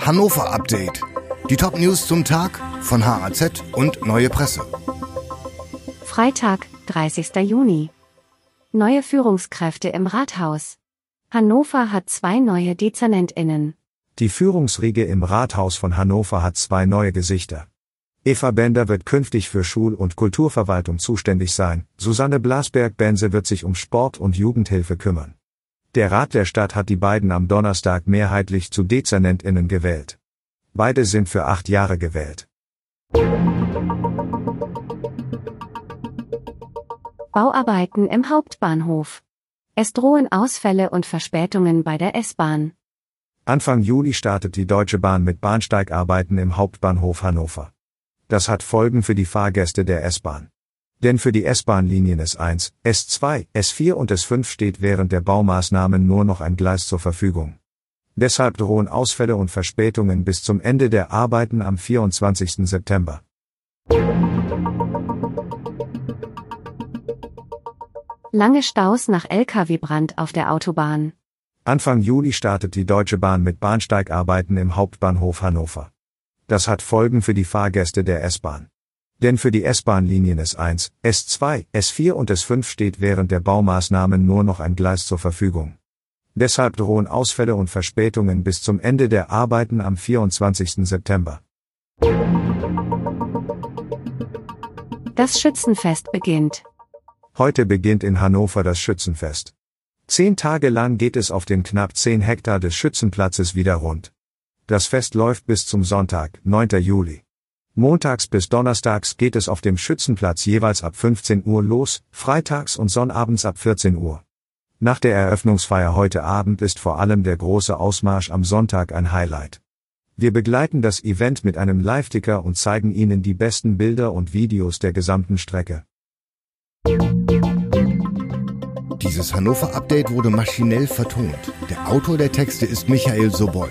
Hannover Update. Die Top News zum Tag von HAZ und Neue Presse. Freitag, 30. Juni. Neue Führungskräfte im Rathaus. Hannover hat zwei neue DezernentInnen. Die Führungsriege im Rathaus von Hannover hat zwei neue Gesichter. Eva Bender wird künftig für Schul- und Kulturverwaltung zuständig sein, Susanne Blasberg-Bense wird sich um Sport und Jugendhilfe kümmern. Der Rat der Stadt hat die beiden am Donnerstag mehrheitlich zu DezernentInnen gewählt. Beide sind für acht Jahre gewählt. Bauarbeiten im Hauptbahnhof. Es drohen Ausfälle und Verspätungen bei der S-Bahn. Anfang Juli startet die Deutsche Bahn mit Bahnsteigarbeiten im Hauptbahnhof Hannover. Das hat Folgen für die Fahrgäste der S-Bahn. Denn für die S-Bahn-Linien S1, S2, S4 und S5 steht während der Baumaßnahmen nur noch ein Gleis zur Verfügung. Deshalb drohen Ausfälle und Verspätungen bis zum Ende der Arbeiten am 24. September. Lange Staus nach Lkw-Brand auf der Autobahn. Anfang Juli startet die Deutsche Bahn mit Bahnsteigarbeiten im Hauptbahnhof Hannover. Das hat Folgen für die Fahrgäste der S-Bahn. Denn für die S-Bahn-Linien S1, S2, S4 und S5 steht während der Baumaßnahmen nur noch ein Gleis zur Verfügung. Deshalb drohen Ausfälle und Verspätungen bis zum Ende der Arbeiten am 24. September. Das Schützenfest beginnt. Heute beginnt in Hannover das Schützenfest. Zehn Tage lang geht es auf den knapp 10 Hektar des Schützenplatzes wieder rund. Das Fest läuft bis zum Sonntag, 9. Juli. Montags bis Donnerstags geht es auf dem Schützenplatz jeweils ab 15 Uhr los, freitags und sonnabends ab 14 Uhr. Nach der Eröffnungsfeier heute Abend ist vor allem der große Ausmarsch am Sonntag ein Highlight. Wir begleiten das Event mit einem Live-Ticker und zeigen Ihnen die besten Bilder und Videos der gesamten Strecke. Dieses Hannover Update wurde maschinell vertont. Der Autor der Texte ist Michael Sobol.